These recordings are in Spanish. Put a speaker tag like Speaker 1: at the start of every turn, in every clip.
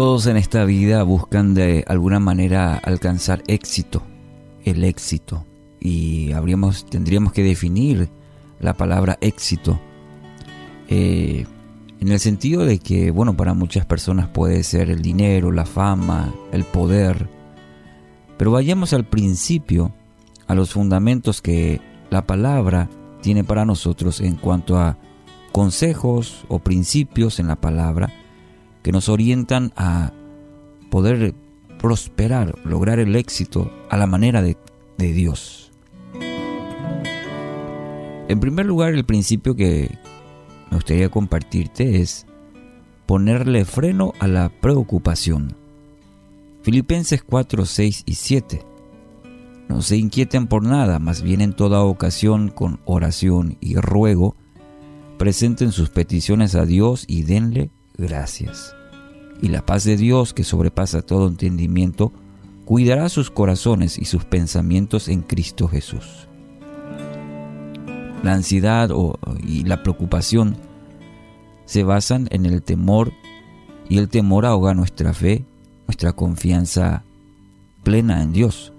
Speaker 1: Todos en esta vida buscan de alguna manera alcanzar éxito, el éxito, y habríamos, tendríamos que definir la palabra éxito eh, en el sentido de que, bueno, para muchas personas puede ser el dinero, la fama, el poder, pero vayamos al principio, a los fundamentos que la palabra tiene para nosotros en cuanto a consejos o principios en la palabra que nos orientan a poder prosperar, lograr el éxito a la manera de, Dios. En primer lugar, el principio que me gustaría compartirte es ponerle freno a la preocupación. Filipenses 4, 6 y 7. No se inquieten por nada, más bien en toda ocasión con oración y ruego, presenten sus peticiones a Dios y denle gracias. Y la paz de Dios, que sobrepasa todo entendimiento, cuidará sus corazones y sus pensamientos en Cristo Jesús. La ansiedad y la preocupación se basan en el temor y el temor ahoga nuestra fe, nuestra confianza plena en Dios.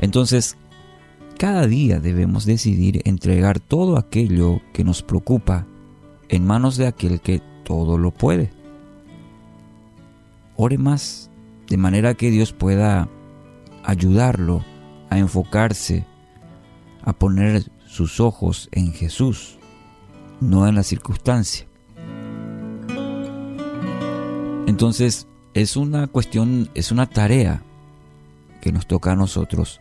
Speaker 1: Entonces, cada día debemos decidir entregar todo aquello que nos preocupa en manos de aquel que todo lo puede. Ore más, de manera que Dios pueda ayudarlo a enfocarse, a poner sus ojos en Jesús, no en la circunstancia. Entonces, es una cuestión, es una tarea que nos toca a nosotros.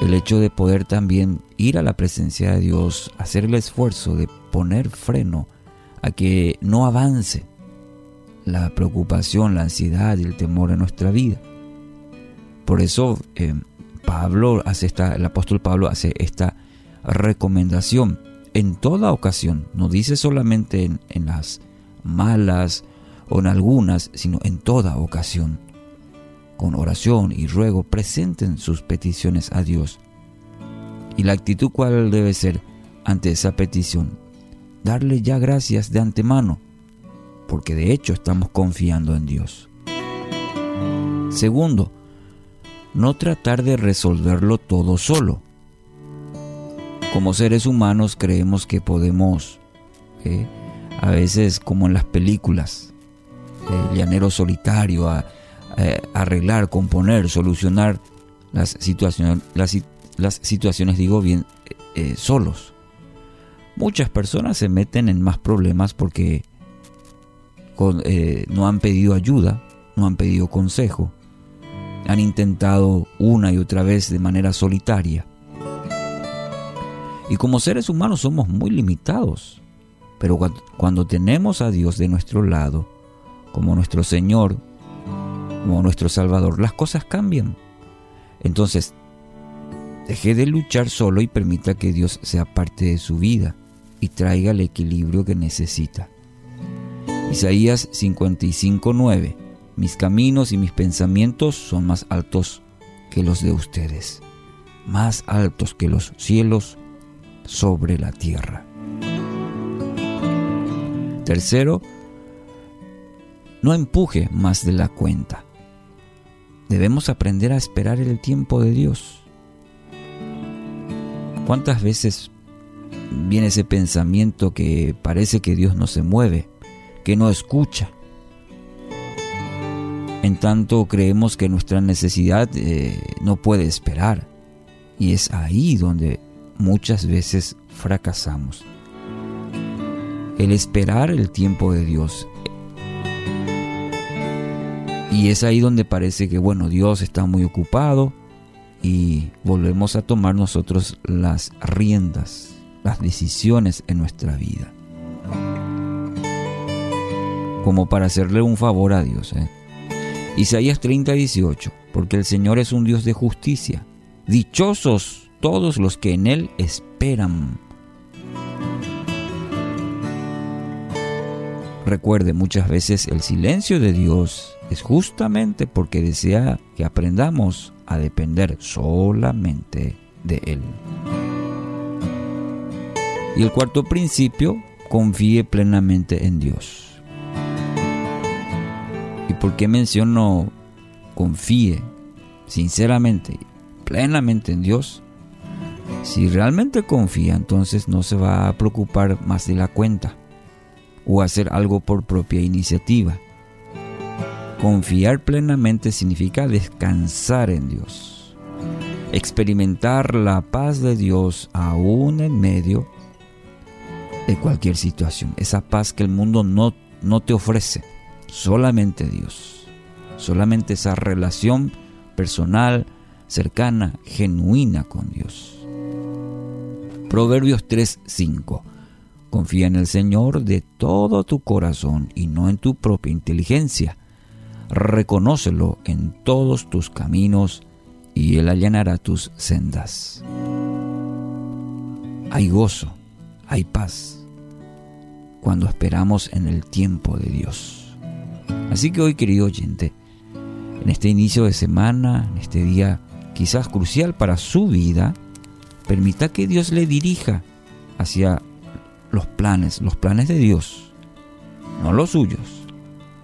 Speaker 1: El hecho de poder también ir a la presencia de Dios, hacer el esfuerzo de poner freno a que no avance la preocupación, la ansiedad y el temor en nuestra vida. Por eso eh, Pablo hace esta, el apóstol Pablo hace esta recomendación en toda ocasión. No dice solamente en, en las malas o en algunas, sino en toda ocasión. Con oración y ruego presenten sus peticiones a Dios. ¿Y la actitud cuál debe ser ante esa petición? Darle ya gracias de antemano, porque de hecho estamos confiando en Dios. Segundo, no tratar de resolverlo todo solo. Como seres humanos creemos que podemos, eh, a veces como en las películas, el llanero solitario, a, arreglar, componer, solucionar las situaciones, las, situaciones digo bien, eh, solos. Muchas personas se meten en más problemas porque eh, no han pedido ayuda, no han pedido consejo, han intentado una y otra vez de manera solitaria. Y como seres humanos somos muy limitados, pero cuando tenemos a Dios de nuestro lado, como nuestro Señor, como nuestro Salvador, las cosas cambian. Entonces, deje de luchar solo y permita que Dios sea parte de su vida y traiga el equilibrio que necesita. Isaías 55:9 Mis caminos y mis pensamientos son más altos que los de ustedes, más altos que los cielos sobre la tierra. Tercero, no empuje más de la cuenta. Debemos aprender a esperar el tiempo de Dios. ¿Cuántas veces viene ese pensamiento que parece que Dios no se mueve, que no escucha? En tanto creemos que nuestra necesidad eh, no puede esperar. Y es ahí donde muchas veces fracasamos. El esperar el tiempo de Dios, y es ahí donde parece que, bueno, Dios está muy ocupado y volvemos a tomar nosotros las riendas, las decisiones en nuestra vida. Como para hacerle un favor a Dios. ¿eh? Isaías 30, 18. Porque el Señor es un Dios de justicia. Dichosos todos los que en Él esperan. Recuerde, muchas veces el silencio de Dios es justamente porque desea que aprendamos a depender solamente de Él. Y el cuarto principio, confíe plenamente en Dios. por qué menciono confíe sinceramente, plenamente en Dios? Si realmente confía, entonces no se va a preocupar más de la cuenta o hacer algo por propia iniciativa. Confiar plenamente significa descansar en Dios, experimentar la paz de Dios aún en medio de cualquier situación, esa paz que el mundo no, no te ofrece, solamente Dios, solamente esa relación personal, cercana, genuina con Dios. Proverbios 3:5 Confía en el Señor de todo tu corazón y no en tu propia inteligencia. Reconócelo en todos tus caminos y Él allanará tus sendas. Hay gozo, hay paz cuando esperamos en el tiempo de Dios. Así que hoy, querido oyente, en este inicio de semana, en este día quizás crucial para su vida, permita que Dios le dirija hacia los planes, los planes de Dios, no los suyos.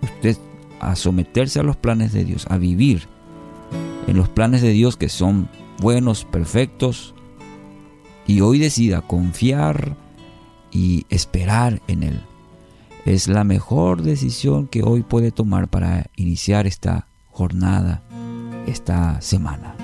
Speaker 1: Usted a someterse a los planes de Dios, a vivir en los planes de Dios que son buenos, perfectos, y hoy decida confiar y esperar en Él. Es la mejor decisión que hoy puede tomar para iniciar esta jornada, esta semana.